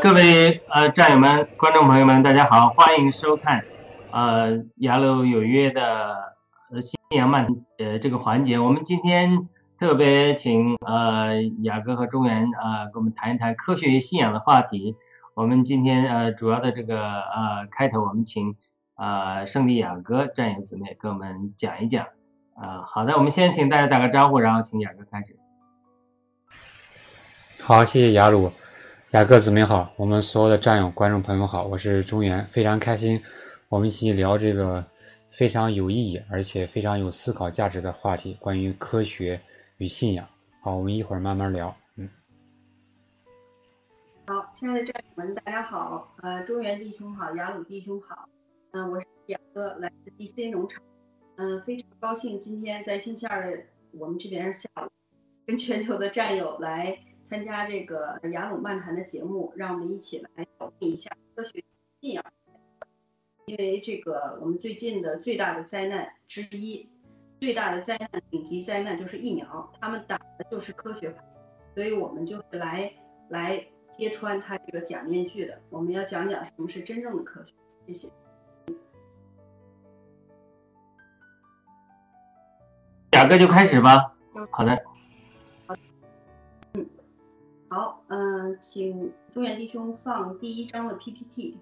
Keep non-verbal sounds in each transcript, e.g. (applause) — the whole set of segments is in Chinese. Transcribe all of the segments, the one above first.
各位呃战友们、观众朋友们，大家好，欢迎收看呃雅鲁有约的呃信仰漫呃这个环节。我们今天特别请呃雅哥和中原啊跟我们谈一谈科学与信仰的话题。我们今天呃主要的这个呃开头，我们请呃圣地雅哥战友姊妹跟我们讲一讲。啊，好的，我们先请大家打个招呼，然后请雅哥开始。好，谢谢雅鲁。雅各姊妹好，我们所有的战友、观众朋友们好，我是中原，非常开心，我们一起聊这个非常有意义而且非常有思考价值的话题，关于科学与信仰。好，我们一会儿慢慢聊。嗯。好，亲爱的战友们，大家好，呃，中原弟兄好，雅鲁弟兄好，嗯，我是雅哥，来自 DC 农场，嗯，非常高兴今天在星期二的我们这边下午，跟全球的战友来。参加这个雅鲁漫谈的节目，让我们一起来讨论一下科学信仰。因为这个我们最近的最大的灾难之一，最大的灾难、顶级灾难就是疫苗，他们打的就是科学，所以我们就是来来揭穿他这个假面具的。我们要讲讲什么是真正的科学。谢谢。雅哥就开始吧。好的。好，嗯，请中原弟兄放第一章的 PPT。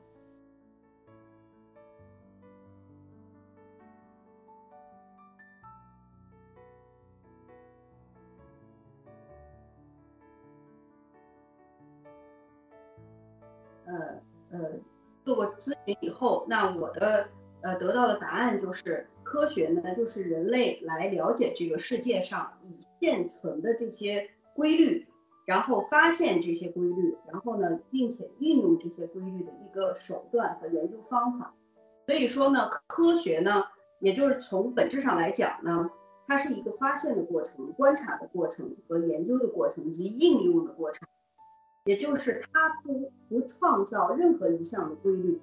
呃呃，做过咨询以后，那我的呃得到的答案就是，科学呢，就是人类来了解这个世界上已现存的这些规律。然后发现这些规律，然后呢，并且运用这些规律的一个手段和研究方法。所以说呢，科学呢，也就是从本质上来讲呢，它是一个发现的过程、观察的过程和研究的过程及应用的过程。也就是它不不创造任何一项的规律，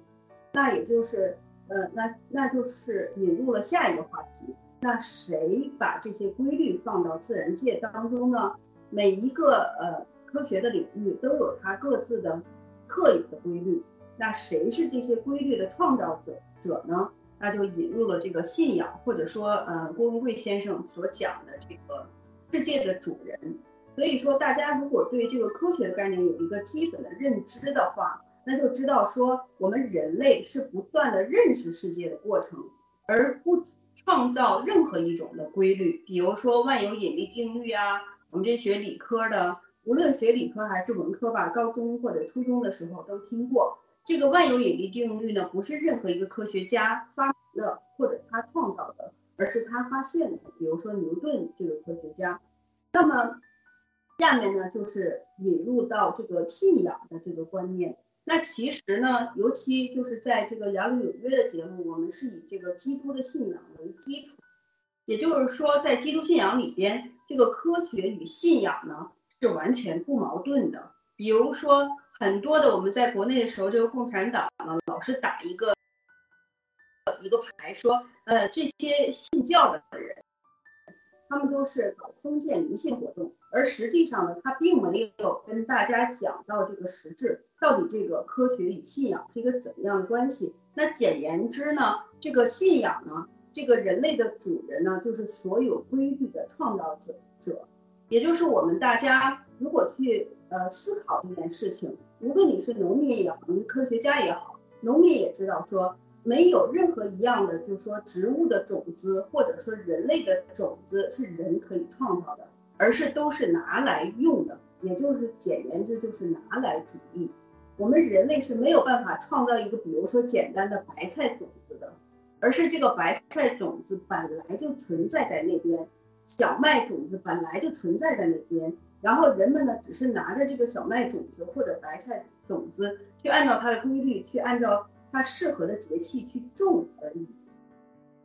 那也就是，呃，那那就是引入了下一个话题。那谁把这些规律放到自然界当中呢？每一个呃科学的领域都有它各自的特有的规律，那谁是这些规律的创造者者呢？那就引入了这个信仰，或者说呃郭文贵先生所讲的这个世界的主人。所以说，大家如果对这个科学的概念有一个基本的认知的话，那就知道说我们人类是不断的认识世界的过程，而不创造任何一种的规律。比如说万有引力定律啊，我们这学理科的，无论学理科还是文科吧，高中或者初中的时候都听过。这个万有引力定律呢，不是任何一个科学家发明的或者他创造的，而是他发现的。比如说牛顿这个科学家。那么下面呢，就是引入到这个信仰的这个观念。那其实呢，尤其就是在这个《雅鲁有约》的节目，我们是以这个基督的信仰为基础，也就是说，在基督信仰里边，这个科学与信仰呢是完全不矛盾的。比如说。很多的我们在国内的时候，这个共产党呢老是打一个一个牌，说呃这些信教的人，他们都是搞封建迷信活动，而实际上呢，他并没有跟大家讲到这个实质，到底这个科学与信仰是一个怎么样的关系？那简言之呢，这个信仰呢，这个人类的主人呢，就是所有规律的创造者者，也就是我们大家如果去。呃，思考这件事情，无论你是农民也好，你是科学家也好，农民也知道说，没有任何一样的，就是说植物的种子或者说人类的种子是人可以创造的，而是都是拿来用的，也就是简言之就是拿来主义。我们人类是没有办法创造一个，比如说简单的白菜种，而是这个白菜种子本来就存在在那边，小麦种子本来就存在在那边。然后人们呢，只是拿着这个小麦种子或者白菜种子，去按照它的规律，去按照它适合的节气去种而已。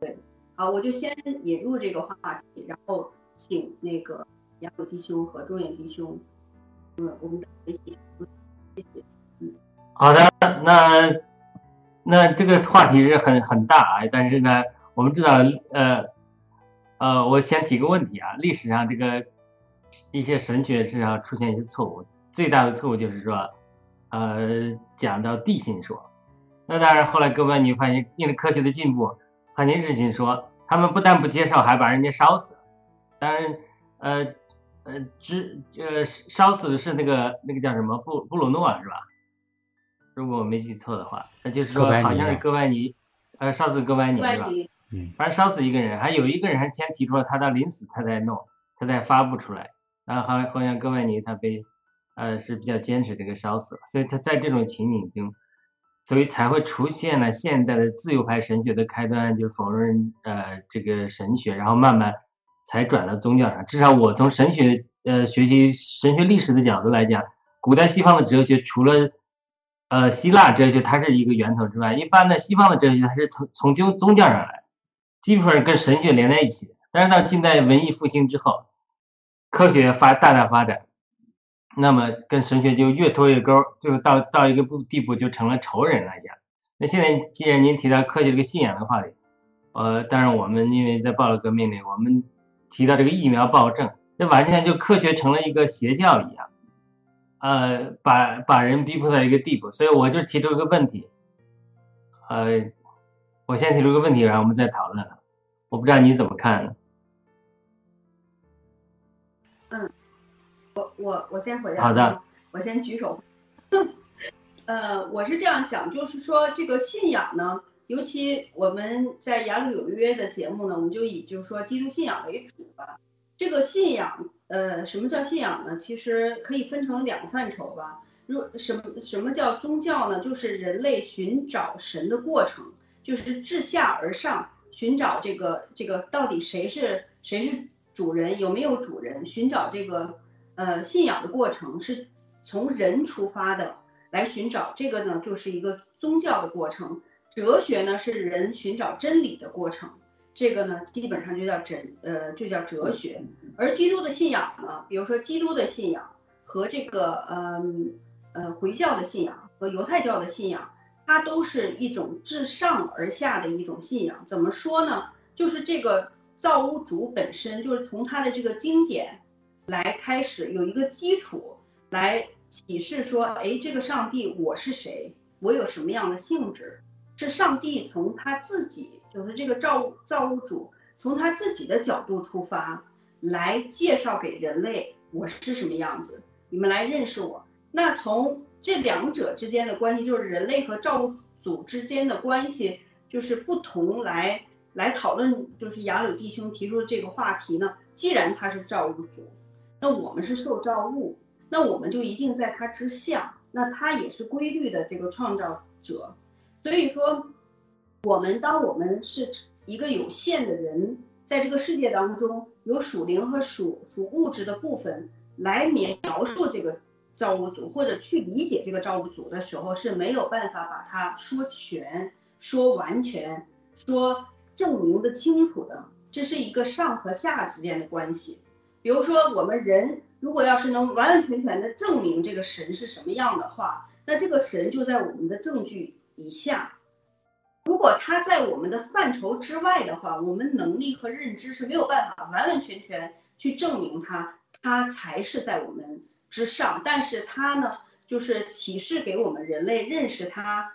对，好，我就先引入这个话题，然后请那个杨鲁弟兄和中远弟兄，嗯，我们一起，谢谢。嗯，好的，那那这个话题是很很大啊，但是呢，我们知道，呃呃，我先提个问题啊，历史上这个。一些神学史上出现一些错误，最大的错误就是说，呃，讲到地心说。那当然，后来各位你发现，因为科学的进步，发现日心说，他们不但不接受，还把人家烧死。当然，呃呃，只呃烧死的是那个那个叫什么布布鲁诺是吧？如果我没记错的话，那就是说好像是哥白尼，呃，烧死哥白尼是吧？嗯，反正烧死一个人，还有一个人还先提出了他到临死他才弄，他才发布出来。然后好好像哥白尼他被，呃是比较坚持这个烧死了，所以他在这种情景中，所以才会出现了现代的自由派神学的开端，就否认呃这个神学，然后慢慢才转到宗教上。至少我从神学呃学习神学历史的角度来讲，古代西方的哲学除了呃希腊哲学它是一个源头之外，一般的西方的哲学它是从从宗宗教上来，基本上跟神学连在一起。但是到近代文艺复兴之后。科学发大大发展，那么跟神学就越拖越钩，就到到一个步地步就成了仇人了一样。那现在既然您提到科学这个信仰的话题，呃，当然我们因为在报了革命里，我们提到这个疫苗暴政，这完全就科学成了一个邪教一样，呃，把把人逼迫到一个地步。所以我就提出一个问题，呃，我先提出一个问题，然后我们再讨论。我不知道你怎么看呢？我我先回答。好的，我先举手。(laughs) 呃，我是这样想，就是说这个信仰呢，尤其我们在雅鲁有约的节目呢，我们就以就是说基督信仰为主吧。这个信仰，呃，什么叫信仰呢？其实可以分成两个范畴吧。如什么什么叫宗教呢？就是人类寻找神的过程，就是自下而上寻找这个这个到底谁是谁是主人，有没有主人，寻找这个。呃，信仰的过程是从人出发的，来寻找这个呢，就是一个宗教的过程。哲学呢，是人寻找真理的过程，这个呢，基本上就叫哲，呃，就叫哲学。而基督的信仰呢，比如说基督的信仰和这个，嗯，呃，回教的信仰和犹太教的信仰，它都是一种自上而下的一种信仰。怎么说呢？就是这个造物主本身就是从他的这个经典。来开始有一个基础来启示说，哎，这个上帝我是谁？我有什么样的性质？是上帝从他自己，就是这个造物造物主从他自己的角度出发，来介绍给人类我是什么样子，你们来认识我。那从这两者之间的关系，就是人类和造物主之间的关系，就是不同来来讨论，就是雅柳弟兄提出的这个话题呢。既然他是造物主，那我们是受造物，那我们就一定在他之下，那他也是规律的这个创造者。所以说，我们当我们是一个有限的人，在这个世界当中有属灵和属属物质的部分来描述这个。造物主或者去理解这个造物主的时候是没有办法把它说全、说完全、说证明的清楚的。这是一个上和下之间的关系。比如说，我们人如果要是能完完全全的证明这个神是什么样的话，那这个神就在我们的证据以下。如果他在我们的范畴之外的话，我们能力和认知是没有办法完完全全去证明他，他才是在我们。之上，但是它呢，就是启示给我们人类认识它，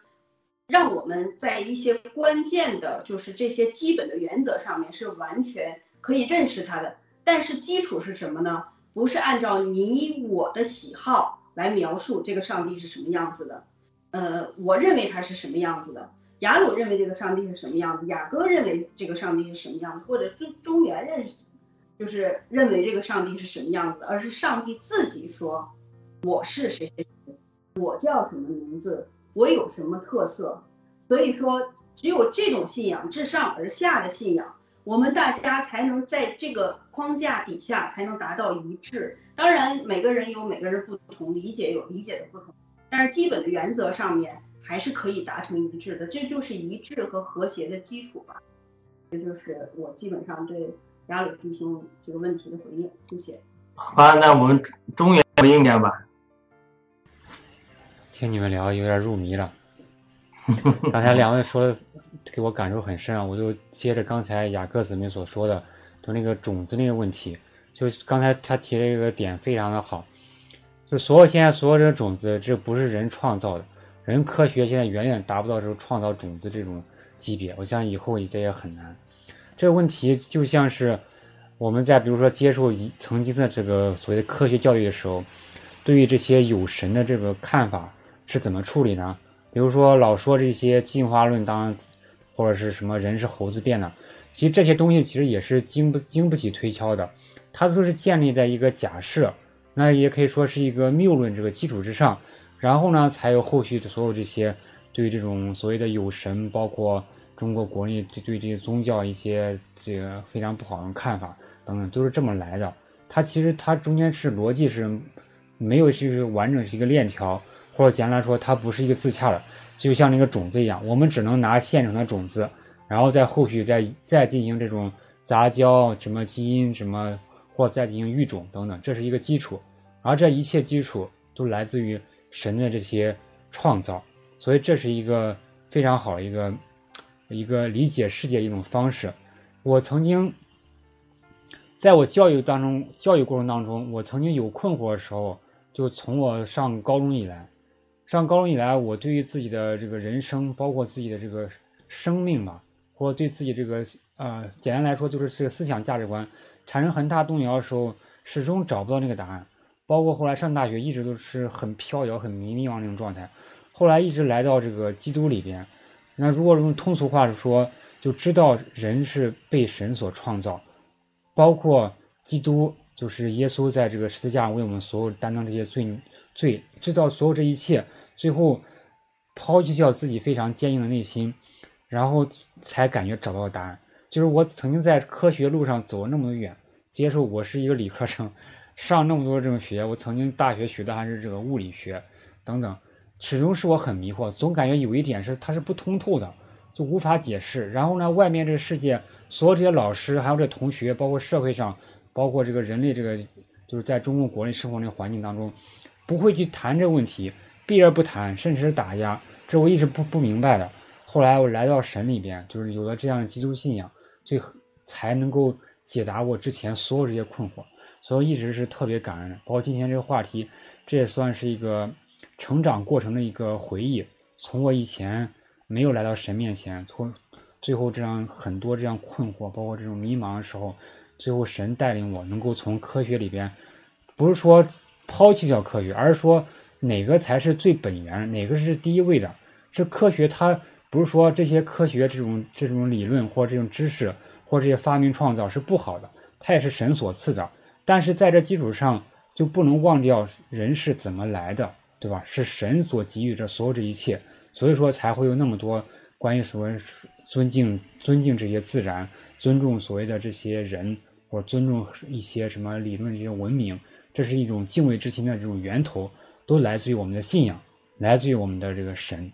让我们在一些关键的，就是这些基本的原则上面是完全可以认识它的。但是基础是什么呢？不是按照你我的喜好来描述这个上帝是什么样子的。呃，我认为他是什么样子的，雅鲁认为这个上帝是什么样子，雅各认为这个上帝是什么样子，或者中中原认识。就是认为这个上帝是什么样子，而是上帝自己说：“我是谁谁谁，我叫什么名字，我有什么特色。”所以说，只有这种信仰，自上而下的信仰，我们大家才能在这个框架底下才能达到一致。当然，每个人有每个人不同理解，有理解的不同，但是基本的原则上面还是可以达成一致的。这就是一致和和谐的基础吧。这就是我基本上对。雅鲁弟兄这个问题的回应，谢谢。好，那我们中原回应点吧。听你们聊有点入迷了。刚才两位说的给我感受很深啊，我就接着刚才雅各姊妹所说的，就那个种子那个问题，就刚才他提了一个点非常的好，就所有现在所有这个种子，这不是人创造的，人科学现在远远达不到这种创造种子这种级别，我想以后这也很难。这个问题就像是我们在比如说接受曾经的这个所谓的科学教育的时候，对于这些有神的这个看法是怎么处理呢？比如说老说这些进化论当或者是什么人是猴子变的，其实这些东西其实也是经不经不起推敲的，它都是建立在一个假设，那也可以说是一个谬论这个基础之上，然后呢才有后续的所有这些对这种所谓的有神，包括。中国国内对这些宗教一些这个非常不好的看法等等，都是这么来的。它其实它中间是逻辑是没有是完整是一个链条，或者简单来说，它不是一个自洽的，就像那个种子一样，我们只能拿现成的种子，然后在后续再再进行这种杂交，什么基因什么，或再进行育种等等，这是一个基础。而这一切基础都来自于神的这些创造，所以这是一个非常好的一个。一个理解世界一种方式。我曾经在我教育当中，教育过程当中，我曾经有困惑的时候，就从我上高中以来，上高中以来，我对于自己的这个人生，包括自己的这个生命吧，或对自己这个呃，简单来说就是这个思想价值观产生很大动摇的时候，始终找不到那个答案。包括后来上大学，一直都是很飘摇、很迷迷茫那种状态。后来一直来到这个基督里边。那如果用通俗话说，就知道人是被神所创造，包括基督，就是耶稣在这个十字架为我们所有担当这些罪罪，知道所有这一切，最后抛弃掉自己非常坚硬的内心，然后才感觉找到了答案。就是我曾经在科学路上走了那么远，接受我是一个理科生，上那么多这种学，我曾经大学学的还是这个物理学等等。始终是我很迷惑，总感觉有一点是它是不通透的，就无法解释。然后呢，外面这个世界，所有这些老师，还有这同学，包括社会上，包括这个人类这个，就是在中共国内生活那个环境当中，不会去谈这个问题，避而不谈，甚至是打压，这我一直不不明白的。后来我来到神里边，就是有了这样的基督信仰，最才能够解答我之前所有这些困惑，所以一直是特别感恩。包括今天这个话题，这也算是一个。成长过程的一个回忆，从我以前没有来到神面前，从最后这样很多这样困惑，包括这种迷茫的时候，最后神带领我能够从科学里边，不是说抛弃掉科学，而是说哪个才是最本源，哪个是第一位的。是科学，它不是说这些科学这种这种理论或这种知识或这些发明创造是不好的，它也是神所赐的。但是在这基础上，就不能忘掉人是怎么来的，对吧？是神所给予这所有这一切，所以说才会有那么多关于所谓尊敬尊敬这些自然，尊重所谓的这些人，或尊重一些什么理论这些文明，这是一种敬畏之心的这种源头。都来自于我们的信仰，来自于我们的这个神。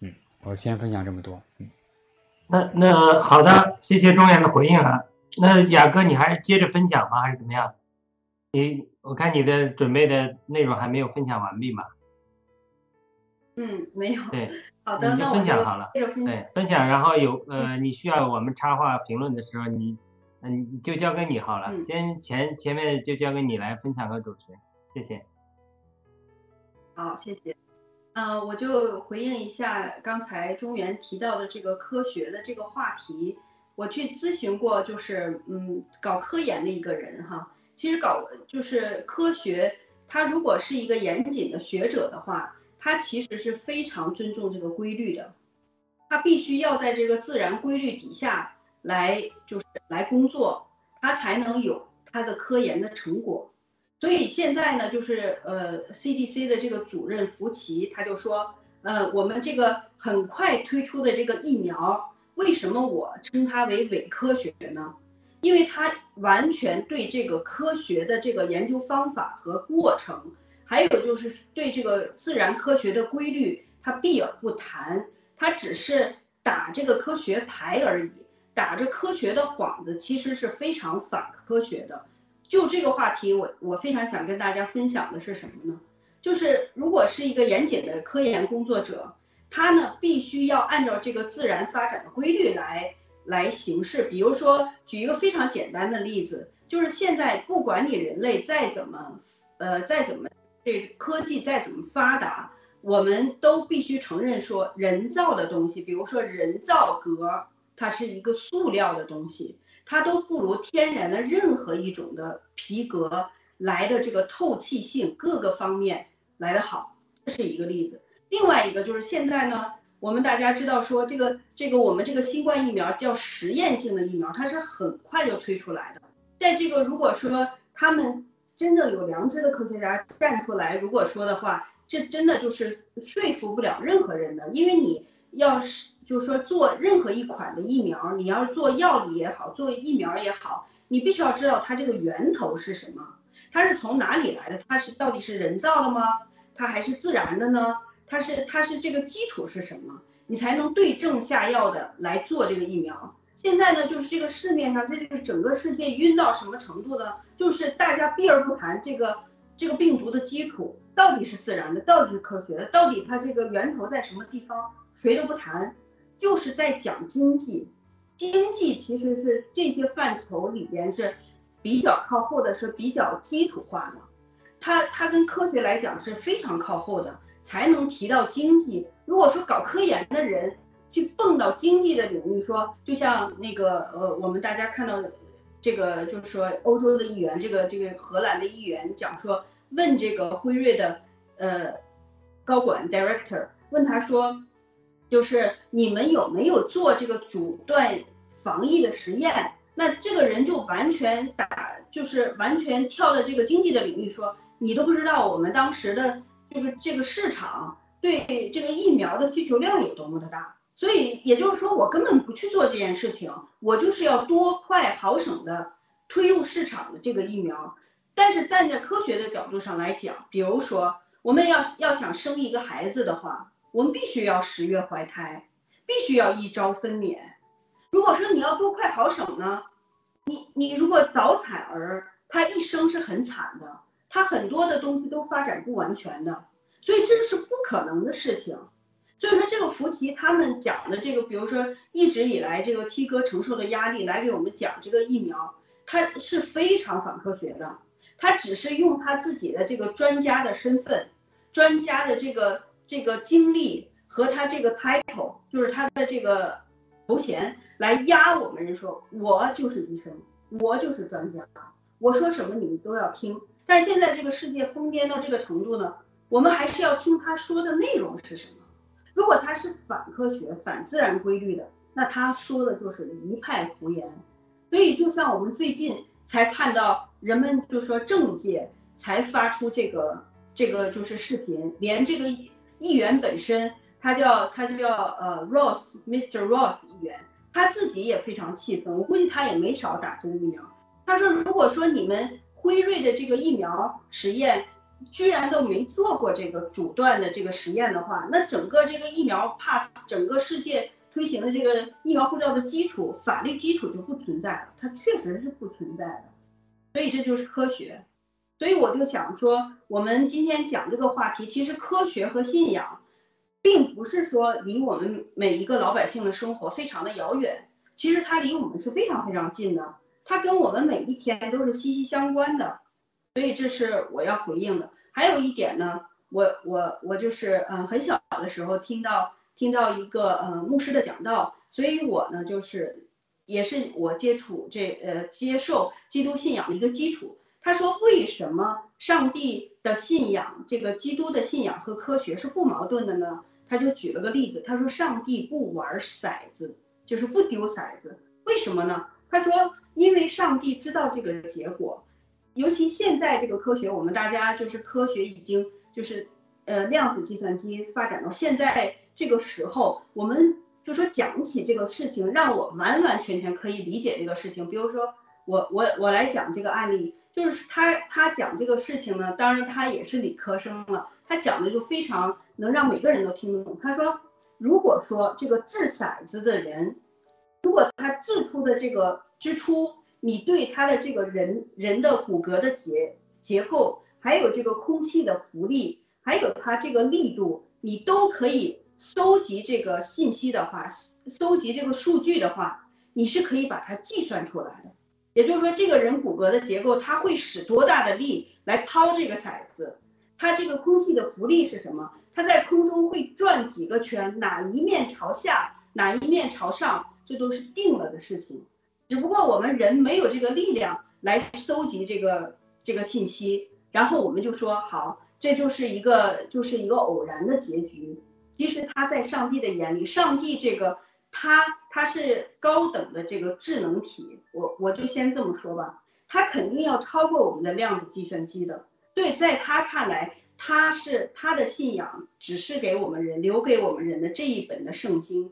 嗯，我先分享这么多。嗯，那那好的，谢谢中原的回应啊。那雅哥，你还是接着分享吗？还是怎么样？你我看你的准备的内容还没有分享完毕嘛？嗯，没有。对，好的，那分享好了。对，分享，然后有呃，你需要我们插话评论的时候，你嗯，就交给你好了。先前前面就交给你来分享和主持，谢谢。好，谢谢。呃，我就回应一下刚才中原提到的这个科学的这个话题。我去咨询过，就是嗯，搞科研的一个人哈。其实搞就是科学，他如果是一个严谨的学者的话，他其实是非常尊重这个规律的。他必须要在这个自然规律底下来，就是来工作，他才能有他的科研的成果。所以现在呢，就是呃，CDC 的这个主任福奇他就说，呃，我们这个很快推出的这个疫苗，为什么我称它为伪科学呢？因为他完全对这个科学的这个研究方法和过程，还有就是对这个自然科学的规律，它避而不谈，他只是打这个科学牌而已，打着科学的幌子，其实是非常反科学的。就这个话题，我我非常想跟大家分享的是什么呢？就是如果是一个严谨的科研工作者，他呢必须要按照这个自然发展的规律来来行事。比如说，举一个非常简单的例子，就是现在不管你人类再怎么，呃，再怎么这科技再怎么发达，我们都必须承认说，人造的东西，比如说人造革，它是一个塑料的东西。它都不如天然的任何一种的皮革来的这个透气性各个方面来的好，这是一个例子。另外一个就是现在呢，我们大家知道说这个这个我们这个新冠疫苗叫实验性的疫苗，它是很快就推出来的。在这个如果说他们真正有良知的科学家站出来，如果说的话，这真的就是说服不了任何人的，因为你要是。就是说，做任何一款的疫苗，你要做药理也好，做疫苗也好，你必须要知道它这个源头是什么，它是从哪里来的，它是到底是人造的吗？它还是自然的呢？它是它是这个基础是什么？你才能对症下药的来做这个疫苗。现在呢，就是这个市面上，这个整个世界晕到什么程度呢？就是大家避而不谈这个这个病毒的基础到底是自然的，到底是科学的，到底它这个源头在什么地方，谁都不谈。就是在讲经济，经济其实是这些范畴里边是比较靠后的，是比较基础化的。它它跟科学来讲是非常靠后的，才能提到经济。如果说搞科研的人去蹦到经济的领域，说就像那个呃，我们大家看到这个，就是说欧洲的议员，这个这个荷兰的议员讲说，问这个辉瑞的呃高管 director，问他说。就是你们有没有做这个阻断防疫的实验？那这个人就完全打，就是完全跳到这个经济的领域说，你都不知道我们当时的这个这个市场对这个疫苗的需求量有多么的大。所以也就是说，我根本不去做这件事情，我就是要多快好省的推入市场的这个疫苗。但是站在科学的角度上来讲，比如说我们要要想生一个孩子的话。我们必须要十月怀胎，必须要一朝分娩。如果说你要多快好省呢？你你如果早产儿，他一生是很惨的，他很多的东西都发展不完全的，所以这是不可能的事情。所以说这个福奇他们讲的这个，比如说一直以来这个七哥承受的压力来给我们讲这个疫苗，他是非常反科学的。他只是用他自己的这个专家的身份，专家的这个。这个经历和他这个 title，就是他的这个头衔来压我们人说，我就是医生，我就是专家，我说什么你们都要听。但是现在这个世界疯癫到这个程度呢，我们还是要听他说的内容是什么。如果他是反科学、反自然规律的，那他说的就是一派胡言。所以，就像我们最近才看到，人们就说政界才发出这个这个就是视频，连这个议员本身，他叫他叫呃 Ross，Mr. Ross 议员，他自己也非常气愤。我估计他也没少打这个疫苗。他说，如果说你们辉瑞的这个疫苗实验，居然都没做过这个阻断的这个实验的话，那整个这个疫苗 pass，整个世界推行的这个疫苗护照的基础法律基础就不存在了，它确实是不存在的，所以这就是科学。所以我就想说，我们今天讲这个话题，其实科学和信仰，并不是说离我们每一个老百姓的生活非常的遥远，其实它离我们是非常非常近的，它跟我们每一天都是息息相关的。所以这是我要回应的。还有一点呢，我我我就是嗯很小的时候听到听到一个呃牧师的讲道，所以我呢就是也是我接触这呃接受基督信仰的一个基础。他说为什么上帝的信仰这个基督的信仰和科学是不矛盾的呢？他就举了个例子，他说上帝不玩骰子，就是不丢骰子，为什么呢？他说因为上帝知道这个结果。尤其现在这个科学，我们大家就是科学已经就是，呃，量子计算机发展到现在这个时候，我们就说讲起这个事情，让我完完全全可以理解这个事情。比如说，我我我来讲这个案例，就是他他讲这个事情呢，当然他也是理科生了，他讲的就非常能让每个人都听得懂。他说，如果说这个掷骰子的人，如果他掷出的这个支出。你对他的这个人人的骨骼的结结构，还有这个空气的浮力，还有它这个力度，你都可以收集这个信息的话，收集这个数据的话，你是可以把它计算出来的。也就是说，这个人骨骼的结构，他会使多大的力来抛这个骰子？它这个空气的浮力是什么？它在空中会转几个圈？哪一面朝下，哪一面朝上？这都是定了的事情。只不过我们人没有这个力量来收集这个这个信息，然后我们就说好，这就是一个就是一个偶然的结局。其实他在上帝的眼里，上帝这个他他是高等的这个智能体，我我就先这么说吧，他肯定要超过我们的量子计算机的。对，在他看来，他是他的信仰只是给我们人留给我们人的这一本的圣经，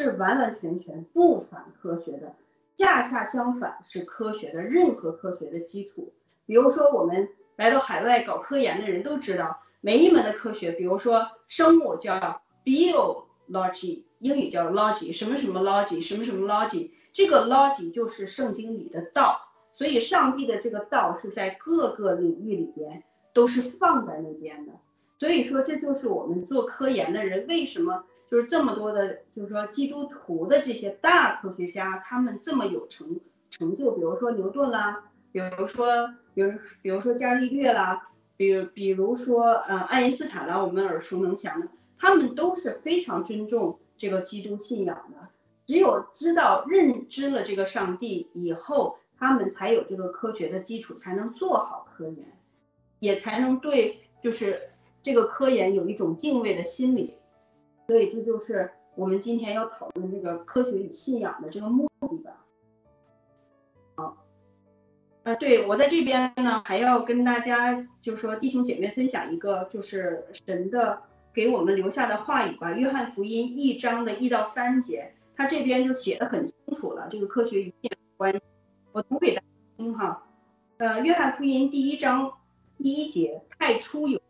是完完全全不反科学的。恰恰相反，是科学的任何科学的基础。比如说，我们来到海外搞科研的人都知道，每一门的科学，比如说生物叫 biology，英语叫 logic，什么什么 logic，什么什么 logic，这个 logic 就是圣经里的道。所以，上帝的这个道是在各个领域里边都是放在那边的。所以说，这就是我们做科研的人为什么。就是这么多的，就是说基督徒的这些大科学家，他们这么有成成就，比如说牛顿啦，比如说，比如比如说伽利略啦，比比如说呃爱因斯坦啦，我们耳熟能详的，他们都是非常尊重这个基督信仰的。只有知道认知了这个上帝以后，他们才有这个科学的基础，才能做好科研，也才能对就是这个科研有一种敬畏的心理。所以这就是我们今天要讨论这个科学与信仰的这个目的吧。好，呃，对我在这边呢，还要跟大家就是说弟兄姐妹分享一个就是神的给我们留下的话语吧。约翰福音一章的一到三节，他这边就写的很清楚了，这个科学与信仰关系。我读给大家听哈。呃，约翰福音第一章第一节，太初有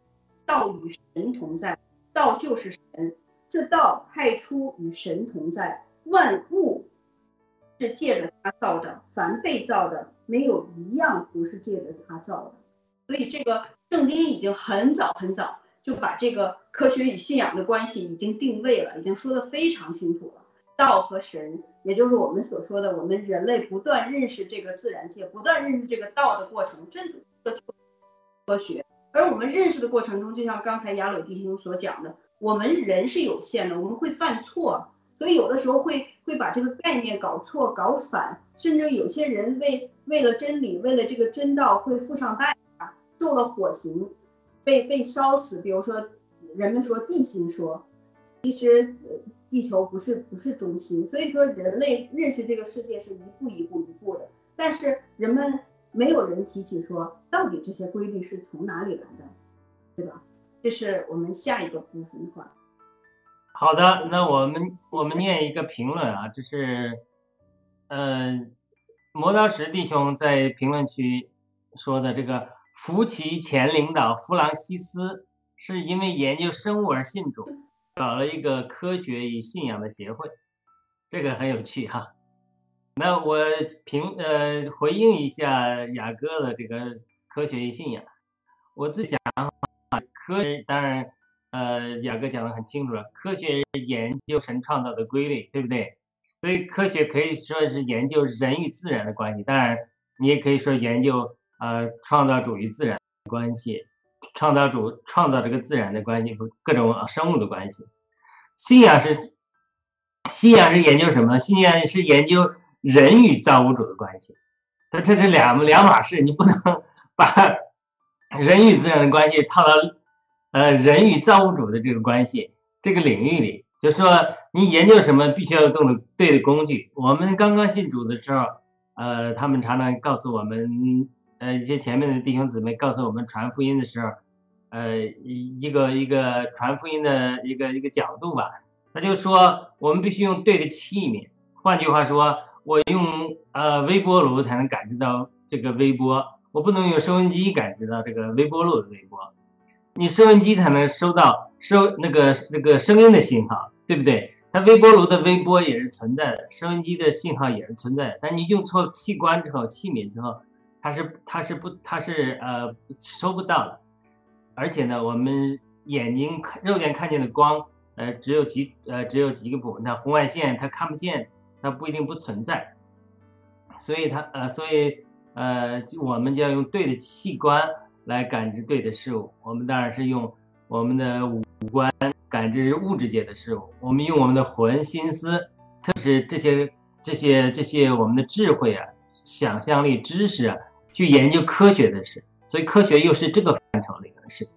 道与神同在，道就是神。这道太初与神同在，万物是借着他造的，凡被造的没有一样不是借着他造的。所以这个圣经已经很早很早就把这个科学与信仰的关系已经定位了，已经说的非常清楚了。道和神，也就是我们所说的，我们人类不断认识这个自然界，不断认识这个道的过程，这个科学。而我们认识的过程中，就像刚才雅鲁弟兄所讲的。我们人是有限的，我们会犯错，所以有的时候会会把这个概念搞错、搞反，甚至有些人为为了真理、为了这个真道会付上代价，受了火刑。被被烧死。比如说，人们说地心说，其实地球不是不是中心，所以说人类认识这个世界是一步一步一步的。但是人们没有人提起说，到底这些规律是从哪里来的，对吧？这是我们下一个部分话。好的，那我们我们念一个评论啊，这是，呃，磨刀石弟兄在评论区说的这个福奇前领导弗朗西斯是因为研究生物而信主，搞了一个科学与信仰的协会，这个很有趣哈。那我评呃回应一下雅哥的这个科学与信仰，我自己想科学当然。呃，雅各讲的很清楚了，科学研究神创造的规律，对不对？所以科学可以说是研究人与自然的关系，当然你也可以说研究呃创造主与自然关系，创造主创造这个自然的关系和各种生物的关系。信仰是信仰是研究什么？信仰是研究人与造物主的关系，它这是两两码事，你不能 (laughs) 把人与自然的关系套到。呃，人与造物主的这个关系，这个领域里，就说你研究什么，必须要用对的工具。我们刚刚信主的时候，呃，他们常常告诉我们，呃，一些前面的弟兄姊妹告诉我们传福音的时候，呃，一个一个传福音的一个一个角度吧。他就说，我们必须用对的器皿。换句话说，我用呃微波炉才能感知到这个微波，我不能用收音机感知到这个微波炉的微波。你收音机才能收到收那个那个声音的信号，对不对？它微波炉的微波也是存在的，收音机的信号也是存在的。但你用错器官之后、器皿之后，它是它是不它是呃收不到的。而且呢，我们眼睛看肉眼看见的光，呃，只有几呃只有几个部分，那红外线它看不见，它不一定不存在。所以它呃所以呃我们就要用对的器官。来感知对的事物，我们当然是用我们的五官感知物质界的事物。我们用我们的魂、心思，特别是这些、这些、这些我们的智慧啊、想象力、知识啊，去研究科学的事。所以科学又是这个范畴里的事情。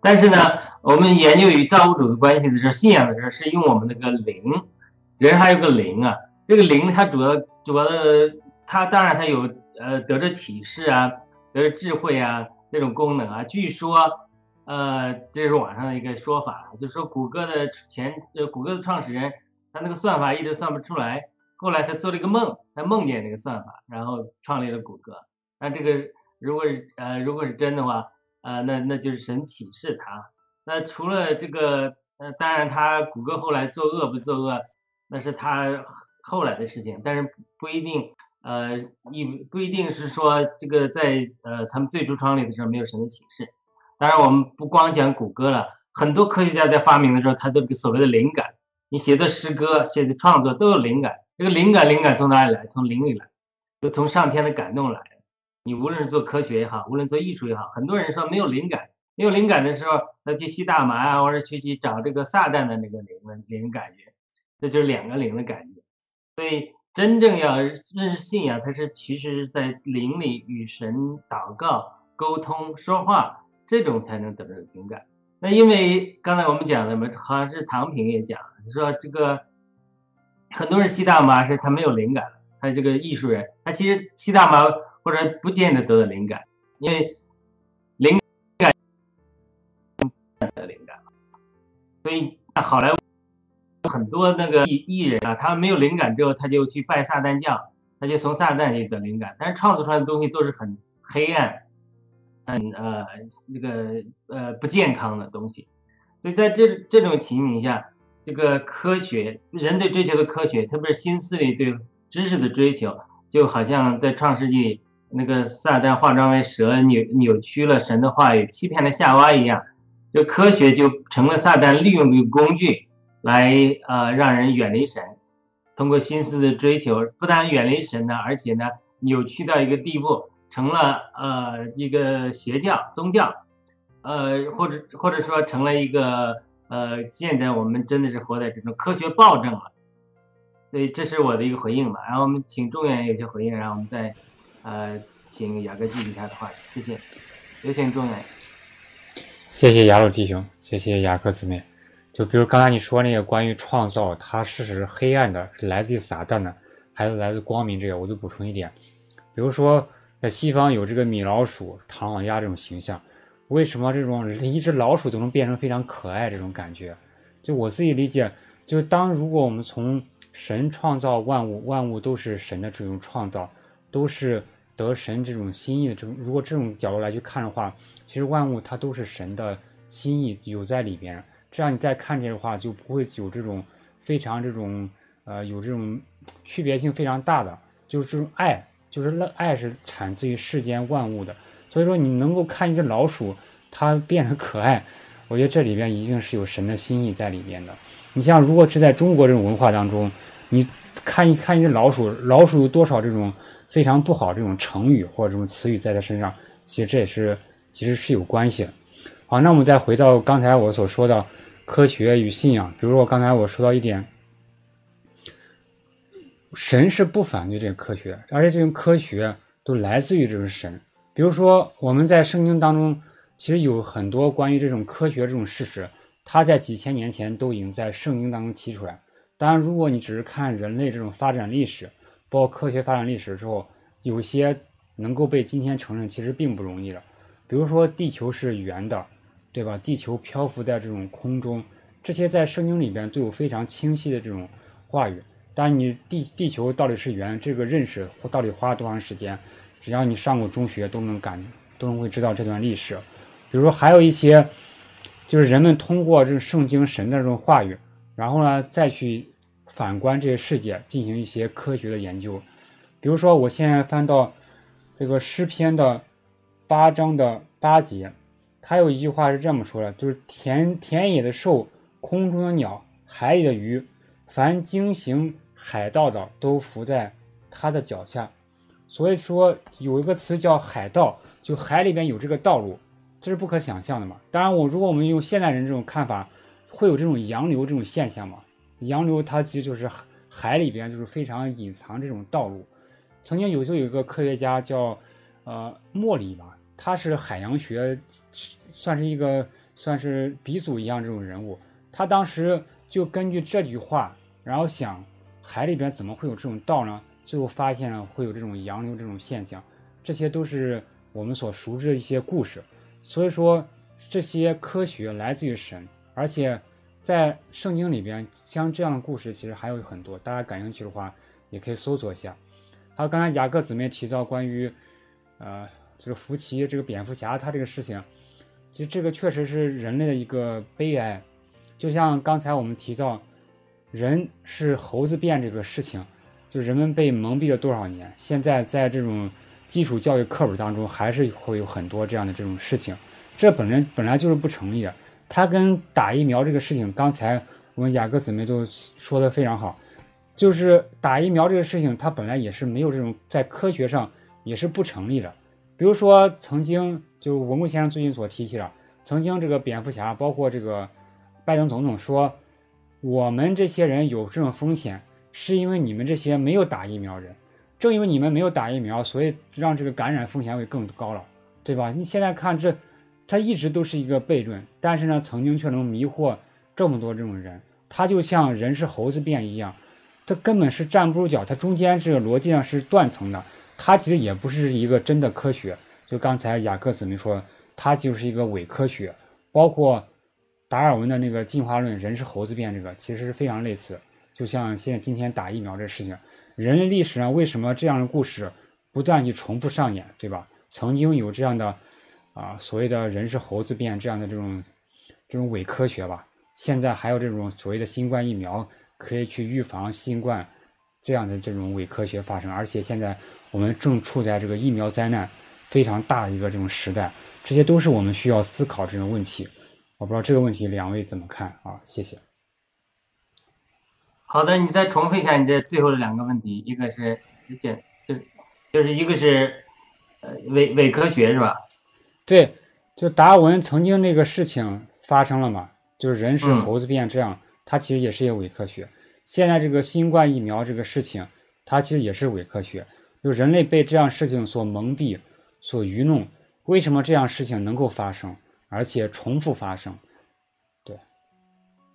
但是呢，我们研究与造物主的关系的时候，信仰的时候，是用我们那个灵。人还有个灵啊，这个灵它主要主要的，它当然它有呃得着启示啊，得着智慧啊。这种功能啊，据说，呃，这是网上的一个说法，就是说谷歌的前呃，谷歌的创始人，他那个算法一直算不出来，后来他做了一个梦，他梦见那个算法，然后创立了谷歌。那这个如果是呃，如果是真的话，呃，那那就是神启示他。那除了这个，呃，当然他谷歌后来作恶不作恶，那是他后来的事情，但是不一定。呃，一不一定是说这个在呃他们最初创立的时候没有神的启示。当然，我们不光讲谷歌了，很多科学家在发明的时候，他都所谓的灵感。你写作诗歌、写作创作都有灵感。这个灵感，灵感从哪里来？从灵里来，就从上天的感动来。你无论是做科学也好，无论做艺术也好，很多人说没有灵感，没有灵感的时候，他去吸大麻啊，或者去去找这个撒旦的那个灵的灵感觉，这就是两个灵的感觉。所以。真正要认识信仰，它是其实在灵里与神祷告、沟通、说话，这种才能得到灵感。那因为刚才我们讲的嘛，好像是唐平也讲，说这个很多人吸大麻是他没有灵感，他这个艺术人，他其实吸大麻或者不见得得到灵感，因为灵感得灵感，所以好莱坞。很多那个艺艺人啊，他没有灵感之后，他就去拜撒旦教，他就从撒旦里得灵感。但是创作出来的东西都是很黑暗、很呃那个呃不健康的东西。所以在这这种情形下，这个科学人对追求的科学，特别是新思里对知识的追求，就好像在创世纪那个撒旦化妆为蛇，扭扭曲了神的话语，欺骗了夏娃一样，这科学就成了撒旦利用的工具。来呃，让人远离神，通过心思的追求，不但远离神呢，而且呢，扭曲到一个地步，成了呃一个邪教宗教，呃，或者或者说成了一个呃，现在我们真的是活在这种科学暴政了。所以这是我的一个回应吧。然后我们请中原有些回应，然后我们再呃请雅各继续他的话，谢谢。有请中原。谢谢雅鲁弟兄，谢谢雅克姊妹。就比如刚才你说那个关于创造，它是是黑暗的，是来自于撒旦的，还是来自光明这个，我就补充一点。比如说在西方有这个米老鼠、唐老鸭这种形象，为什么这种一只老鼠都能变成非常可爱这种感觉？就我自己理解，就当如果我们从神创造万物，万物都是神的这种创造，都是得神这种心意的这种。如果这种角度来去看的话，其实万物它都是神的心意有在里边。这样你再看这个话，就不会有这种非常这种呃有这种区别性非常大的，就是这种爱，就是那爱是产自于世间万物的。所以说你能够看一只老鼠它变得可爱，我觉得这里边一定是有神的心意在里边的。你像如果是在中国这种文化当中，你看一看一只老鼠，老鼠有多少这种非常不好这种成语或者这种词语在它身上，其实这也是其实是有关系的。好，那我们再回到刚才我所说的科学与信仰，比如说刚才我说到一点，神是不反对这个科学，而且这种科学都来自于这种神。比如说我们在圣经当中，其实有很多关于这种科学这种事实，它在几千年前都已经在圣经当中提出来。当然，如果你只是看人类这种发展历史，包括科学发展历史之后，有些能够被今天承认，其实并不容易的。比如说，地球是圆的，对吧？地球漂浮在这种空中，这些在圣经里边都有非常清晰的这种话语。但你地地球到底是圆，这个认识到底花了多长时间？只要你上过中学，都能感都能会知道这段历史。比如说，还有一些就是人们通过这圣经神的这种话语。然后呢，再去反观这些世界，进行一些科学的研究。比如说，我现在翻到这个诗篇的八章的八节，它有一句话是这么说的：就是田田野的兽、空中的鸟、海里的鱼，凡经行海道的，都伏在他的脚下。所以说，有一个词叫海盗，就海里边有这个道路，这是不可想象的嘛。当然，我如果我们用现代人这种看法。会有这种洋流这种现象嘛？洋流它其实就是海里边就是非常隐藏这种道路。曾经有就有一个科学家叫呃莫里吧，他是海洋学算是一个算是鼻祖一样这种人物。他当时就根据这句话，然后想海里边怎么会有这种道呢？最后发现了会有这种洋流这种现象。这些都是我们所熟知的一些故事。所以说这些科学来自于神。而且，在圣经里边，像这样的故事其实还有很多。大家感兴趣的话，也可以搜索一下。还有刚才雅各姊妹提到关于，呃，这个福奇这个蝙蝠侠他这个事情，其实这个确实是人类的一个悲哀。就像刚才我们提到，人是猴子变这个事情，就人们被蒙蔽了多少年？现在在这种基础教育课本当中，还是会有很多这样的这种事情。这本来本来就是不成立的。它跟打疫苗这个事情，刚才我们雅各姊妹都说的非常好，就是打疫苗这个事情，它本来也是没有这种在科学上也是不成立的。比如说，曾经就文贵先生最近所提起的，曾经这个蝙蝠侠，包括这个拜登总统说，我们这些人有这种风险，是因为你们这些没有打疫苗人，正因为你们没有打疫苗，所以让这个感染风险会更高了，对吧？你现在看这。它一直都是一个悖论，但是呢，曾经却能迷惑这么多这种人。它就像人是猴子变一样，它根本是站不住脚，它中间这个逻辑上是断层的。它其实也不是一个真的科学。就刚才雅各姊妹说，它就是一个伪科学。包括达尔文的那个进化论，人是猴子变这个，其实是非常类似。就像现在今天打疫苗这事情，人类历史上为什么这样的故事不断去重复上演，对吧？曾经有这样的。啊，所谓的人是猴子变这样的这种这种伪科学吧，现在还有这种所谓的新冠疫苗可以去预防新冠这样的这种伪科学发生，而且现在我们正处在这个疫苗灾难非常大的一个这种时代，这些都是我们需要思考这种问题。我不知道这个问题两位怎么看啊？谢谢。好的，你再重复一下你这最后的两个问题，一个是简就就是一个是呃伪伪科学是吧？对，就达尔文曾经那个事情发生了嘛，就是人是猴子变这样，它其实也是一个伪科学。现在这个新冠疫苗这个事情，它其实也是伪科学，就人类被这样事情所蒙蔽、所愚弄。为什么这样事情能够发生？而且重复发生。对，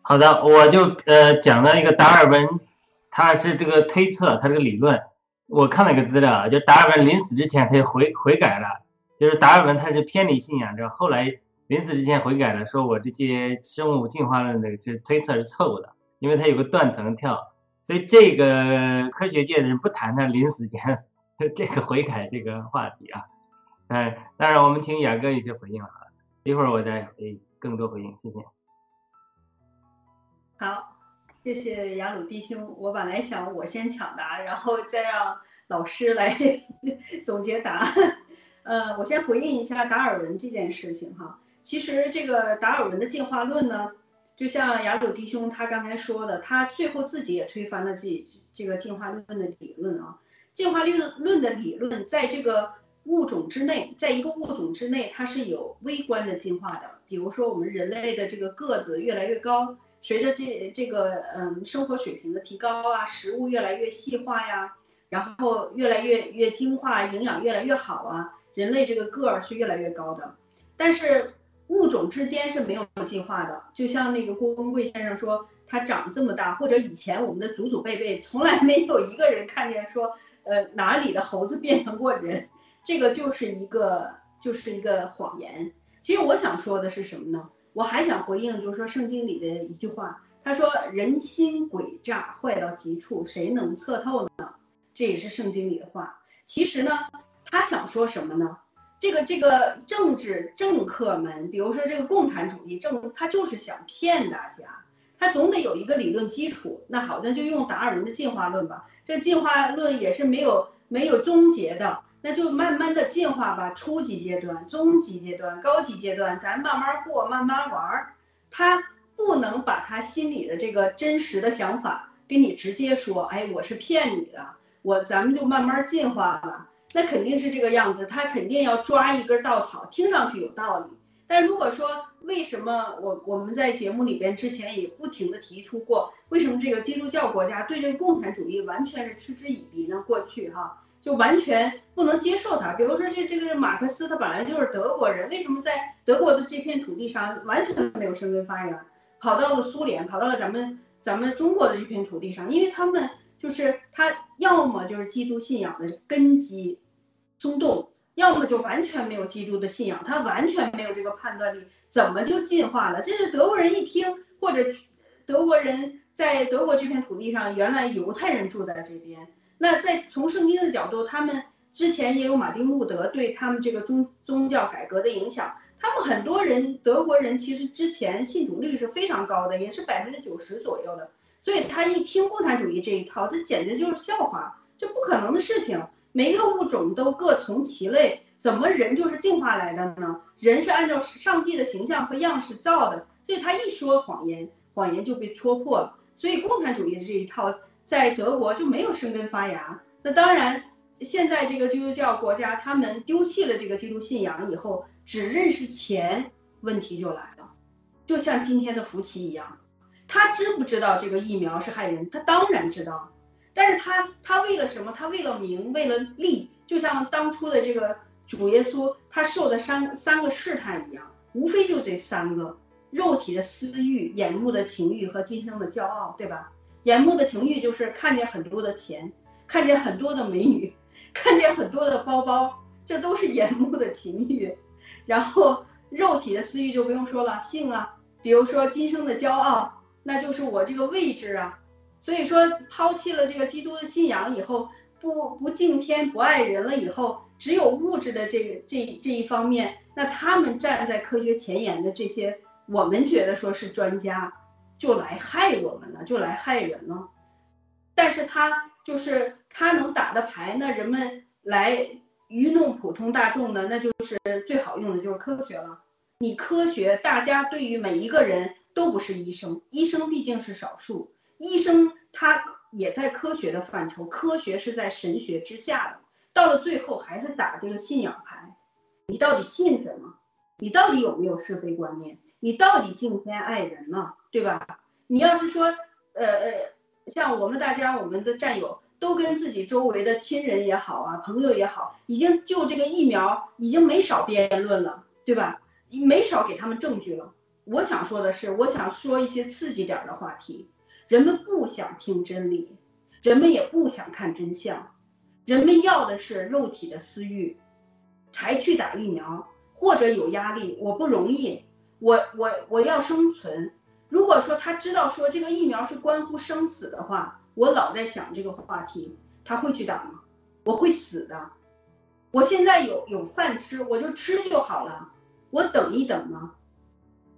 好的，我就呃讲了一个达尔文，他是这个推测，他这个理论，我看了一个资料，就达尔文临死之前他就悔悔改了，就是达尔文他是偏离信仰之后，后来临死之前悔改了，说我这些生物进化论的是推测是错误的，因为他有个断层跳，所以这个科学界的人不谈他临死前 (laughs) 这个悔改这个话题啊。哎，当然我们请雅哥一些回应啊，一会儿我再回更多回应，谢谢。好，谢谢雅鲁弟兄。我本来想我先抢答，然后再让老师来 (laughs) 总结答案。呃，我先回应一下达尔文这件事情哈。其实这个达尔文的进化论呢，就像雅鲁弟兄他刚才说的，他最后自己也推翻了这这个进化论的理论啊。进化论论的理论在这个。物种之内，在一个物种之内，它是有微观的进化的。比如说，我们人类的这个个子越来越高，随着这这个嗯生活水平的提高啊，食物越来越细化呀，然后越来越越精化，营养越来越好啊，人类这个个儿是越来越高的。但是物种之间是没有进化的。就像那个郭文贵先生说，他长这么大，或者以前我们的祖祖辈辈从来没有一个人看见说，呃哪里的猴子变成过人。这个就是一个就是一个谎言。其实我想说的是什么呢？我还想回应，就是说圣经里的一句话，他说人心诡诈，坏到极处，谁能测透呢？这也是圣经里的话。其实呢，他想说什么呢？这个这个政治政客们，比如说这个共产主义政，他就是想骗大家，他总得有一个理论基础。那好，那就用达尔文的进化论吧。这进化论也是没有没有终结的。那就慢慢的进化吧，初级阶段、中级阶段、高级阶段，咱慢慢过，慢慢玩儿。他不能把他心里的这个真实的想法跟你直接说，哎，我是骗你的，我咱们就慢慢进化了，那肯定是这个样子。他肯定要抓一根稻草，听上去有道理。但如果说为什么我我们在节目里边之前也不停的提出过，为什么这个基督教国家对这个共产主义完全是嗤之以鼻呢？过去哈。就完全不能接受他，比如说这这个马克思，他本来就是德国人，为什么在德国的这片土地上完全没有生根发芽，跑到了苏联，跑到了咱们咱们中国的这片土地上？因为他们就是他要么就是基督信仰的根基松动，要么就完全没有基督的信仰，他完全没有这个判断力，怎么就进化了？这是德国人一听，或者德国人在德国这片土地上，原来犹太人住在这边。那在从圣经的角度，他们之前也有马丁路德对他们这个宗宗教改革的影响。他们很多人德国人其实之前信主率是非常高的，也是百分之九十左右的。所以他一听共产主义这一套，这简直就是笑话，这不可能的事情。每一个物种都各从其类，怎么人就是进化来的呢？人是按照上帝的形象和样式造的，所以他一说谎言，谎言就被戳破了。所以共产主义这一套。在德国就没有生根发芽。那当然，现在这个基督教国家，他们丢弃了这个基督信仰以后，只认识钱，问题就来了。就像今天的福奇一样，他知不知道这个疫苗是害人？他当然知道，但是他他为了什么？他为了名，为了利。就像当初的这个主耶稣，他受的三三个试探一样，无非就这三个：肉体的私欲、眼目的情欲和今生的骄傲，对吧？眼目的情欲就是看见很多的钱，看见很多的美女，看见很多的包包，这都是眼目的情欲。然后肉体的私欲就不用说了，性啊，比如说今生的骄傲，那就是我这个位置啊。所以说抛弃了这个基督的信仰以后，不不敬天不爱人了以后，只有物质的这个这这一方面，那他们站在科学前沿的这些，我们觉得说是专家。就来害我们了，就来害人了。但是他就是他能打的牌，那人们来愚弄普通大众呢，那就是最好用的就是科学了。你科学，大家对于每一个人都不是医生，医生毕竟是少数，医生他也在科学的范畴，科学是在神学之下的。到了最后还是打这个信仰牌，你到底信什么？你到底有没有是非观念？你到底敬天爱人吗？对吧？你要是说，呃呃，像我们大家，我们的战友都跟自己周围的亲人也好啊，朋友也好，已经就这个疫苗已经没少辩论了，对吧？没少给他们证据了。我想说的是，我想说一些刺激点的话题。人们不想听真理，人们也不想看真相，人们要的是肉体的私欲，才去打疫苗，或者有压力，我不容易，我我我要生存。如果说他知道说这个疫苗是关乎生死的话，我老在想这个话题，他会去打吗？我会死的。我现在有有饭吃，我就吃就好了。我等一等吗？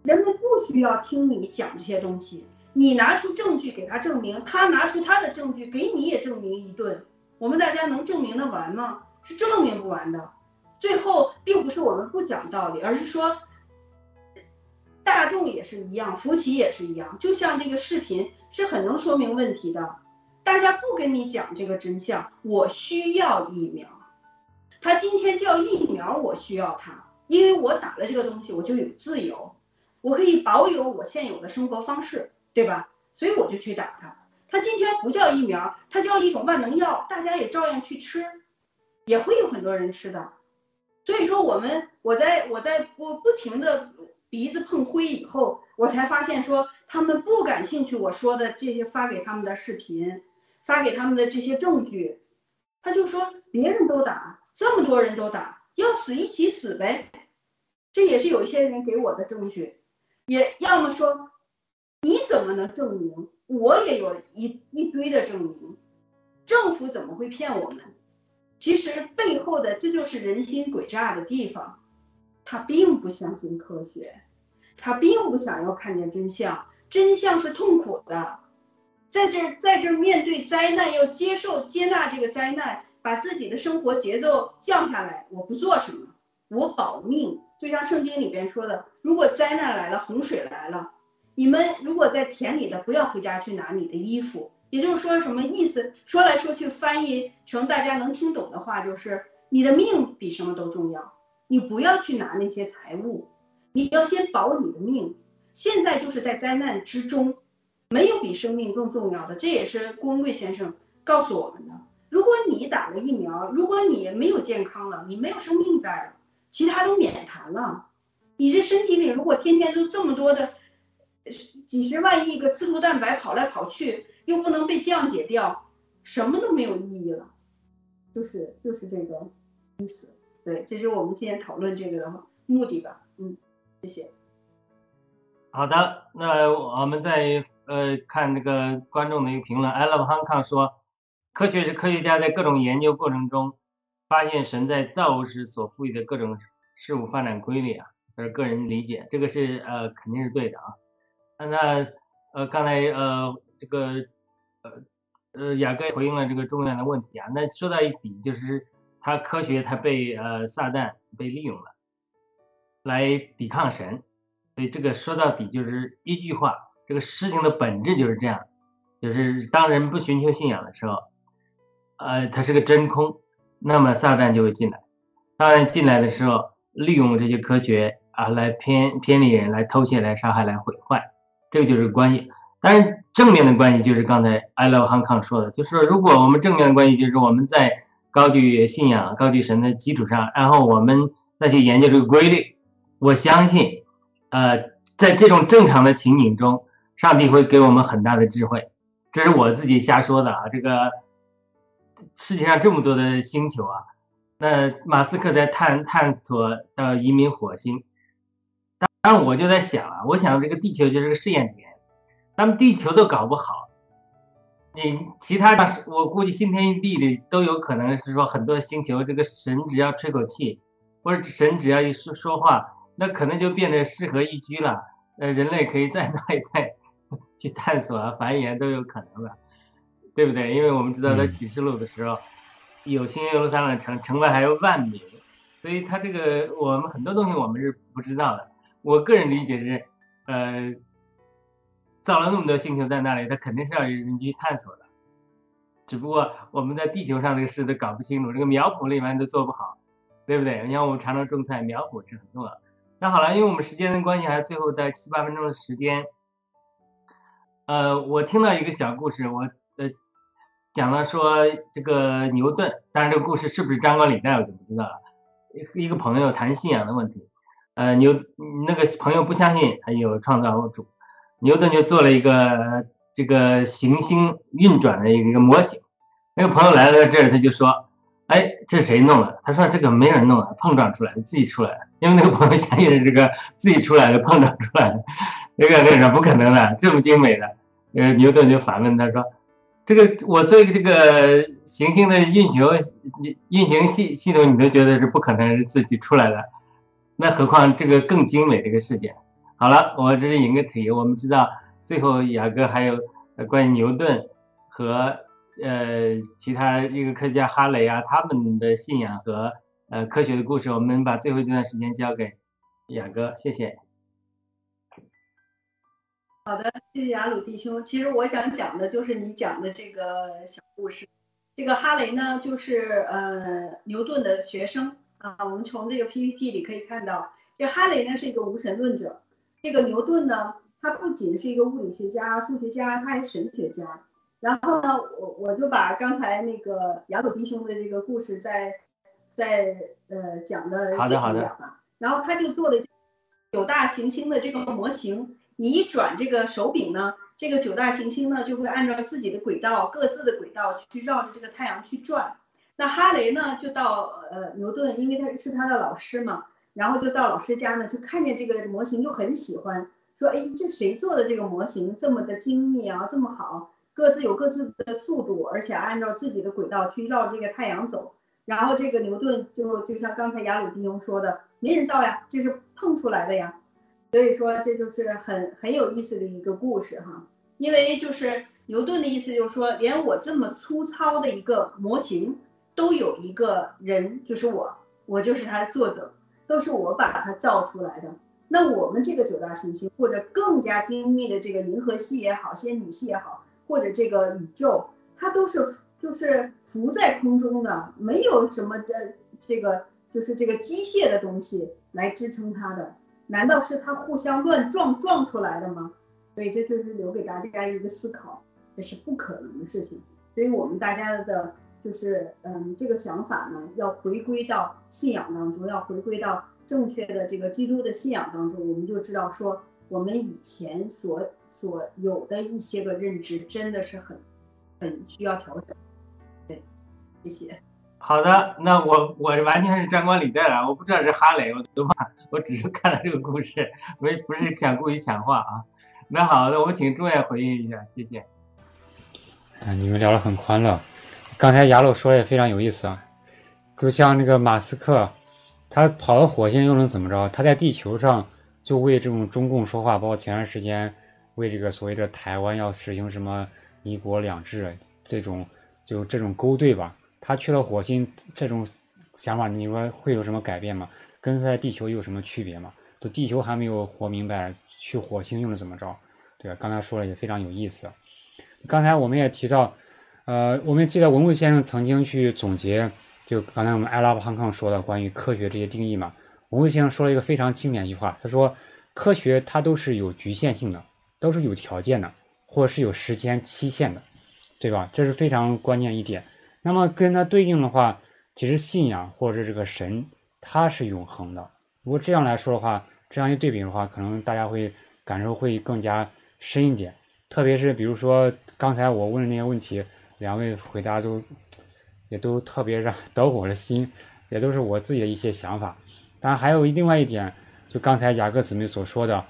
人们不需要听你讲这些东西。你拿出证据给他证明，他拿出他的证据给你也证明一顿，我们大家能证明的完吗？是证明不完的。最后并不是我们不讲道理，而是说，大众也是一样，福奇也是一样。就像这个视频是很能说明问题的，大家不跟你讲这个真相，我需要疫苗。他今天叫疫苗，我需要他，因为我打了这个东西，我就有自由，我可以保有我现有的生活方式。对吧？所以我就去打它。它今天不叫疫苗，它叫一种万能药，大家也照样去吃，也会有很多人吃的。所以说，我们我在我在我不停的鼻子碰灰以后，我才发现说他们不感兴趣我说的这些发给他们的视频，发给他们的这些证据。他就说别人都打，这么多人都打，要死一起死呗。这也是有一些人给我的证据，也要么说。你怎么能证明？我也有一一堆的证明。政府怎么会骗我们？其实背后的这就是人心诡诈的地方。他并不相信科学，他并不想要看见真相。真相是痛苦的，在这在这面对灾难，要接受接纳这个灾难，把自己的生活节奏降下来。我不做什么，我保命。就像圣经里边说的，如果灾难来了，洪水来了。你们如果在田里的，不要回家去拿你的衣服。也就是说，什么意思？说来说去，翻译成大家能听懂的话，就是你的命比什么都重要。你不要去拿那些财物，你要先保你的命。现在就是在灾难之中，没有比生命更重要的。这也是郭文贵先生告诉我们的。如果你打了疫苗，如果你没有健康了，你没有生命在了，其他都免谈了。你这身体里如果天天都这么多的。几十万亿个刺突蛋白跑来跑去，又不能被降解掉，什么都没有意义了，就是就是这个意思。对，这是我们今天讨论这个的目的吧。嗯，谢谢。好的，那我们再呃看那个观众的一个评论，I love Hong Kong 说，科学是科学家在各种研究过程中发现神在造物时所赋予的各种事物发展规律啊，这是个人理解，这个是呃肯定是对的啊。那呃，刚才呃，这个呃呃，雅各回应了这个中原的问题啊。那说到一底，就是他科学他被呃撒旦被利用了，来抵抗神。所以这个说到底就是一句话，这个事情的本质就是这样，就是当人不寻求信仰的时候，呃，它是个真空，那么撒旦就会进来。当然进来的时候，利用这些科学啊，来偏偏离人，来偷窃，来杀害，来毁坏。这个就是关系，当然正面的关系就是刚才 I love Hong Kong 说的，就是说如果我们正面的关系就是我们在高举信仰、高举神的基础上，然后我们再去研究这个规律，我相信，呃，在这种正常的情景中，上帝会给我们很大的智慧。这是我自己瞎说的啊！这个世界上这么多的星球啊，那马斯克在探探索到移民火星。当然我就在想啊，我想这个地球就是个试验田，咱们地球都搞不好，你其他的，我估计新天地的都有可能是说很多星球，这个神只要吹口气，或者神只要一说说话，那可能就变得适合宜居了，呃，人类可以在那一带去探索啊、繁衍都有可能的，对不对？因为我们知道在启示录的时候，有新耶路撒冷城，城外还有万民，所以它这个我们很多东西我们是不知道的。我个人理解是，呃，造了那么多星球在那里，它肯定是要有人去探索的。只不过我们在地球上这个事都搞不清楚，这个苗圃里面都做不好，对不对？你看我们常常种菜，苗圃是很重要。那好了，因为我们时间的关系，还最后在七八分钟的时间，呃，我听到一个小故事，我呃讲了说这个牛顿，当然这个故事是不是张冠李戴我就不知道了。一个朋友谈信仰的问题。呃，牛那个朋友不相信还有创造主，牛顿就做了一个这个行星运转的一个模型。那个朋友来了这儿，他就说：“哎，这是谁弄的？”他说：“这个没人弄的，碰撞出来的，自己出来的。”因为那个朋友相信是这个自己出来的，碰撞出来的。那个那个不可能的，这么精美的。呃，牛顿就反问他说。这个我做一个这个行星的运球运行系系统，你都觉得是不可能是自己出来的，那何况这个更精美的一个世界？好了，我这是引个题，我们知道最后雅哥还有关于牛顿和呃其他一个科学家哈雷啊他们的信仰和呃科学的故事，我们把最后这段时间交给雅哥，谢谢。好的，谢谢雅鲁弟兄。其实我想讲的就是你讲的这个小故事。这个哈雷呢，就是呃牛顿的学生啊。我们从这个 PPT 里可以看到，这哈雷呢是一个无神论者。这个牛顿呢，他不仅是一个物理学家、数学家，他还神学家。然后呢，我我就把刚才那个雅鲁弟兄的这个故事再再呃讲的好的好的。然后他就做了九大行星的这个模型。你一转这个手柄呢，这个九大行星呢就会按照自己的轨道，各自的轨道去绕着这个太阳去转。那哈雷呢就到呃牛顿，因为他是他的老师嘛，然后就到老师家呢，就看见这个模型就很喜欢，说哎这谁做的这个模型这么的精密啊，这么好，各自有各自的速度，而且按照自己的轨道去绕这个太阳走。然后这个牛顿就就像刚才雅鲁弟兄说的，没人造呀，这是碰出来的呀。所以说这就是很很有意思的一个故事哈，因为就是牛顿的意思就是说，连我这么粗糙的一个模型，都有一个人，就是我，我就是他的作者，都是我把它造出来的。那我们这个九大行星，或者更加精密的这个银河系也好，仙女系也好，或者这个宇宙，它都是就是浮在空中的，没有什么这这个就是这个机械的东西来支撑它的。难道是他互相乱撞撞出来的吗？所以这就是留给大家一个思考，这是不可能的事情。所以我们大家的，就是嗯，这个想法呢，要回归到信仰当中，要回归到正确的这个基督的信仰当中，我们就知道说，我们以前所所有的一些个认知，真的是很很需要调整。对，谢谢。好的，那我我完全是张冠李戴了，我不知道是哈雷，我都怕，我只是看了这个故事，没不是想故意抢话啊。那好，那我们请朱远回应一下，谢谢。啊，你们聊得很欢乐，刚才雅鲁说的也非常有意思啊，就像那个马斯克，他跑到火星又能怎么着？他在地球上就为这种中共说话，包括前段时间为这个所谓的台湾要实行什么一国两制这种，就这种勾兑吧。他去了火星，这种想法你说会有什么改变吗？跟在地球有什么区别吗？都地球还没有活明白，去火星又能怎么着？对吧？刚才说了也非常有意思。刚才我们也提到，呃，我们记得文贵先生曾经去总结，就刚才我们艾拉布汉康说的关于科学这些定义嘛。文贵先生说了一个非常经典一句话，他说：“科学它都是有局限性的，都是有条件的，或者是有时间期限的，对吧？这是非常关键一点。”那么跟它对应的话，其实信仰或者这个神，它是永恒的。如果这样来说的话，这样一对比的话，可能大家会感受会更加深一点。特别是比如说刚才我问的那些问题，两位回答都也都特别让得我的心，也都是我自己的一些想法。当然还有另外一点，就刚才雅各姊妹所说的，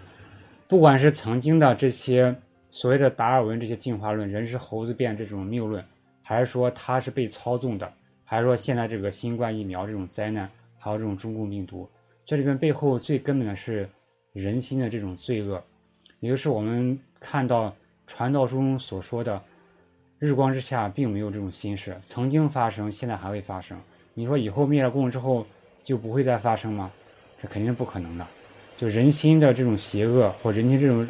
不管是曾经的这些所谓的达尔文这些进化论、人是猴子变这种谬论。还是说它是被操纵的，还是说现在这个新冠疫苗这种灾难，还有这种中共病毒，这里边背后最根本的是人心的这种罪恶，也就是我们看到传道书中所说的，日光之下并没有这种心事，曾经发生，现在还会发生。你说以后灭了共之后就不会再发生吗？这肯定是不可能的。就人心的这种邪恶，或人心这种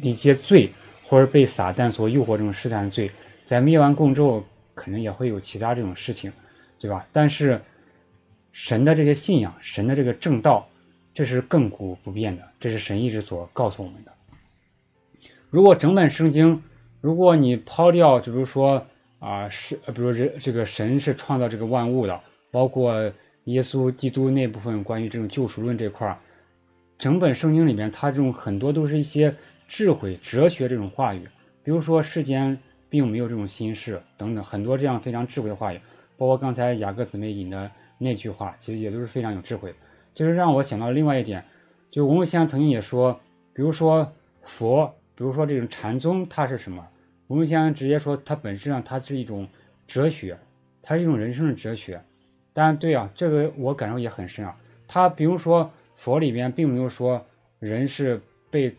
一些罪，或者被撒旦所诱惑这种试探罪。在灭完共之后，可能也会有其他这种事情，对吧？但是神的这些信仰，神的这个正道，这是亘古不变的，这是神一直所告诉我们的。如果整本圣经，如果你抛掉，就比如说啊，是，比如这这个神是创造这个万物的，包括耶稣基督那部分关于这种救赎论这块儿，整本圣经里面，它这种很多都是一些智慧、哲学这种话语，比如说世间并没有这种心事等等，很多这样非常智慧的话语，包括刚才雅各姊妹引的那句话，其实也都是非常有智慧。就是让我想到另外一点，就文武先生曾经也说，比如说佛，比如说这种禅宗，它是什么？文武先生直接说，它本质上它是一种哲学，它是一种人生的哲学。但，对啊，这个我感受也很深啊。他比如说佛里边并没有说人是被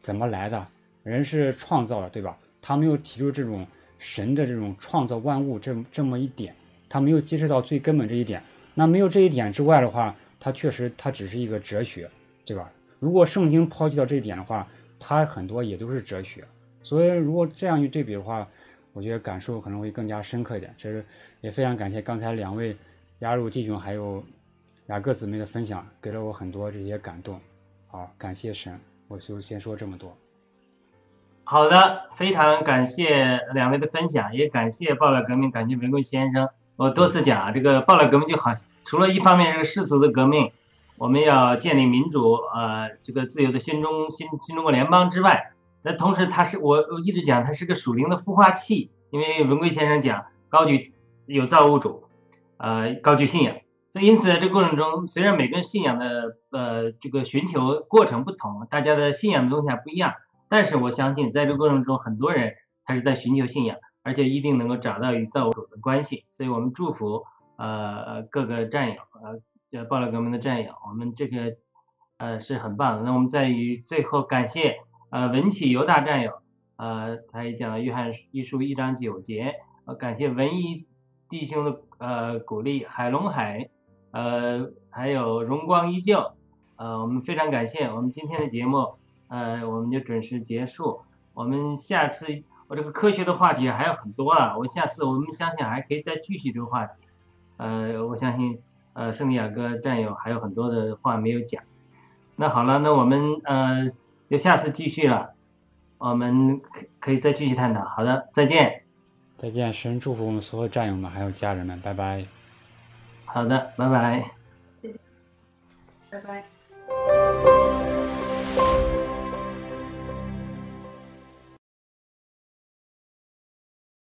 怎么来的，人是创造的，对吧？他没有提出这种神的这种创造万物这这么一点，他没有揭示到最根本这一点。那没有这一点之外的话，它确实它只是一个哲学，对吧？如果圣经抛弃掉这一点的话，它很多也都是哲学。所以如果这样去对比的话，我觉得感受可能会更加深刻一点。这是也非常感谢刚才两位。雅鲁弟兄还有雅各姊妹的分享，给了我很多这些感动。好，感谢神，我就先说这么多。好的，非常感谢两位的分享，也感谢暴乱革命，感谢文贵先生。我多次讲啊，这个暴乱革命就好，除了一方面是世俗的革命，我们要建立民主，呃，这个自由的新中新新中国联邦之外，那同时它是我我一直讲它是个属灵的孵化器，因为文贵先生讲高举有造物主。呃，高举信仰，所以因此在这个过程中，虽然每个人信仰的呃这个寻求过程不同，大家的信仰的东西还不一样，但是我相信在这过程中，很多人他是在寻求信仰，而且一定能够找到与造物主的关系。所以我们祝福呃各个战友，呃，叫暴乱革命的战友，我们这个呃是很棒的。那我们在于最后感谢呃文启犹大战友，呃，他也讲了约翰一书一章九节，呃，感谢文艺弟兄的。呃，鼓励海龙海，呃，还有荣光依旧，呃，我们非常感谢。我们今天的节目，呃，我们就准时结束。我们下次，我这个科学的话题还有很多啊，我下次我们相信还可以再继续这个话题。呃，我相信，呃，圣地亚哥战友还有很多的话没有讲。那好了，那我们呃，就下次继续了，我们可可以再继续探讨。好的，再见。再见，神祝福我们所有战友们，还有家人们，拜拜。好的，拜拜。拜拜。